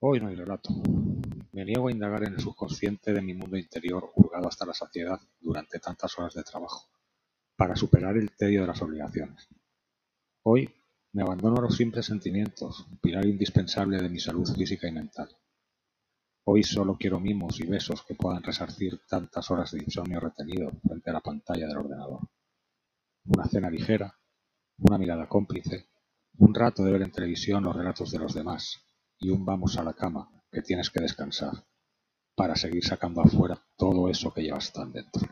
Hoy no hay relato. Me niego a indagar en el subconsciente de mi mundo interior hurgado hasta la saciedad durante tantas horas de trabajo, para superar el tedio de las obligaciones. Hoy me abandono a los simples sentimientos, pilar indispensable de mi salud física y mental. Hoy solo quiero mimos y besos que puedan resarcir tantas horas de insomnio retenido frente a la pantalla del ordenador. Una cena ligera, una mirada cómplice, un rato de ver en televisión los relatos de los demás y un vamos a la cama, que tienes que descansar, para seguir sacando afuera todo eso que llevas tan dentro.